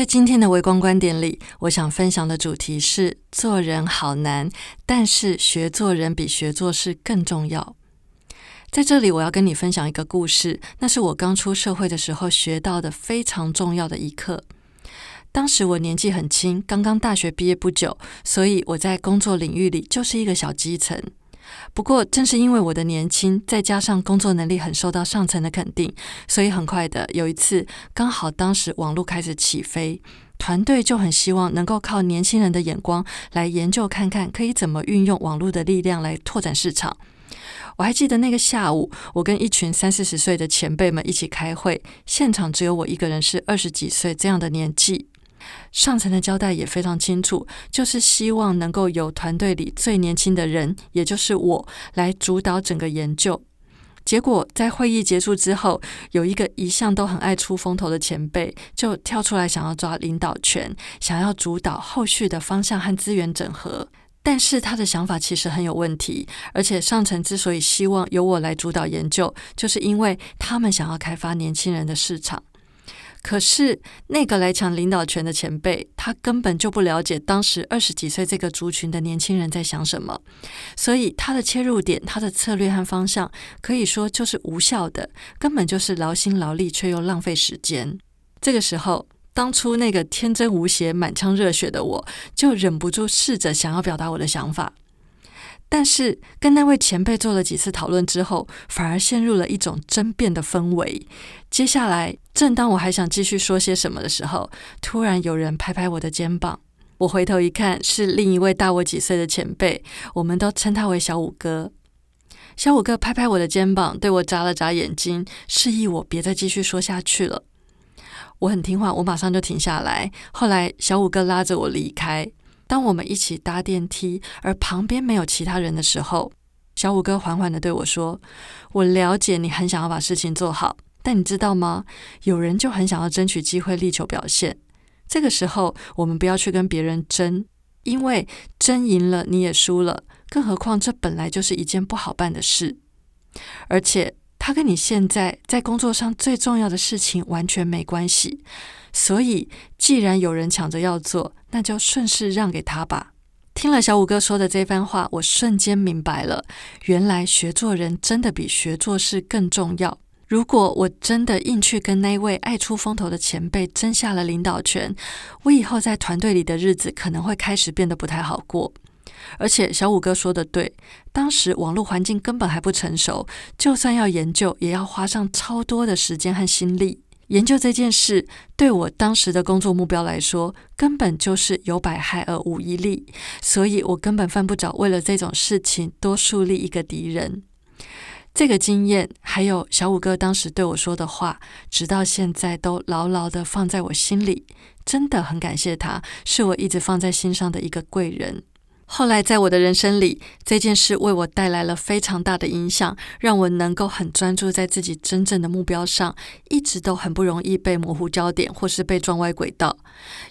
在今天的微光观点里，我想分享的主题是：做人好难，但是学做人比学做事更重要。在这里，我要跟你分享一个故事，那是我刚出社会的时候学到的非常重要的一课。当时我年纪很轻，刚刚大学毕业不久，所以我在工作领域里就是一个小基层。不过，正是因为我的年轻，再加上工作能力很受到上层的肯定，所以很快的有一次，刚好当时网络开始起飞，团队就很希望能够靠年轻人的眼光来研究看看，可以怎么运用网络的力量来拓展市场。我还记得那个下午，我跟一群三四十岁的前辈们一起开会，现场只有我一个人是二十几岁这样的年纪。上层的交代也非常清楚，就是希望能够由团队里最年轻的人，也就是我来主导整个研究。结果在会议结束之后，有一个一向都很爱出风头的前辈就跳出来，想要抓领导权，想要主导后续的方向和资源整合。但是他的想法其实很有问题，而且上层之所以希望由我来主导研究，就是因为他们想要开发年轻人的市场。可是那个来抢领导权的前辈，他根本就不了解当时二十几岁这个族群的年轻人在想什么，所以他的切入点、他的策略和方向可以说就是无效的，根本就是劳心劳力却又浪费时间。这个时候，当初那个天真无邪、满腔热血的我，就忍不住试着想要表达我的想法。但是跟那位前辈做了几次讨论之后，反而陷入了一种争辩的氛围。接下来，正当我还想继续说些什么的时候，突然有人拍拍我的肩膀。我回头一看，是另一位大我几岁的前辈，我们都称他为小五哥。小五哥拍拍我的肩膀，对我眨了眨眼睛，示意我别再继续说下去了。我很听话，我马上就停下来。后来，小五哥拉着我离开。当我们一起搭电梯，而旁边没有其他人的时候，小五哥缓缓的对我说：“我了解你很想要把事情做好，但你知道吗？有人就很想要争取机会，力求表现。这个时候，我们不要去跟别人争，因为争赢了你也输了。更何况，这本来就是一件不好办的事，而且他跟你现在在工作上最重要的事情完全没关系。”所以，既然有人抢着要做，那就顺势让给他吧。听了小五哥说的这番话，我瞬间明白了，原来学做人真的比学做事更重要。如果我真的硬去跟那位爱出风头的前辈争下了领导权，我以后在团队里的日子可能会开始变得不太好过。而且，小五哥说的对，当时网络环境根本还不成熟，就算要研究，也要花上超多的时间和心力。研究这件事，对我当时的工作目标来说，根本就是有百害而无一利，所以我根本犯不着为了这种事情多树立一个敌人。这个经验，还有小五哥当时对我说的话，直到现在都牢牢的放在我心里，真的很感谢他，是我一直放在心上的一个贵人。后来，在我的人生里，这件事为我带来了非常大的影响，让我能够很专注在自己真正的目标上，一直都很不容易被模糊焦点或是被撞歪轨道。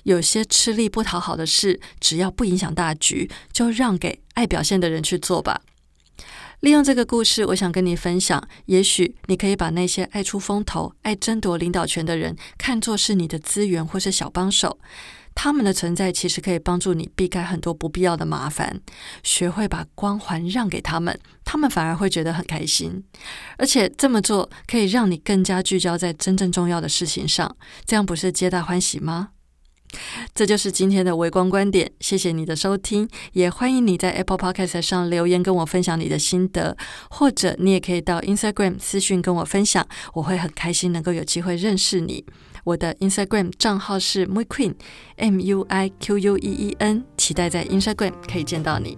有些吃力不讨好的事，只要不影响大局，就让给爱表现的人去做吧。利用这个故事，我想跟你分享，也许你可以把那些爱出风头、爱争夺领导权的人，看作是你的资源或是小帮手。他们的存在其实可以帮助你避开很多不必要的麻烦，学会把光环让给他们，他们反而会觉得很开心。而且这么做可以让你更加聚焦在真正重要的事情上，这样不是皆大欢喜吗？这就是今天的微光观点，谢谢你的收听，也欢迎你在 Apple Podcast 上留言跟我分享你的心得，或者你也可以到 Instagram 私讯跟我分享，我会很开心能够有机会认识你。我的 Instagram 账号是 Mui Queen，M U I Q U E E N，期待在 Instagram 可以见到你。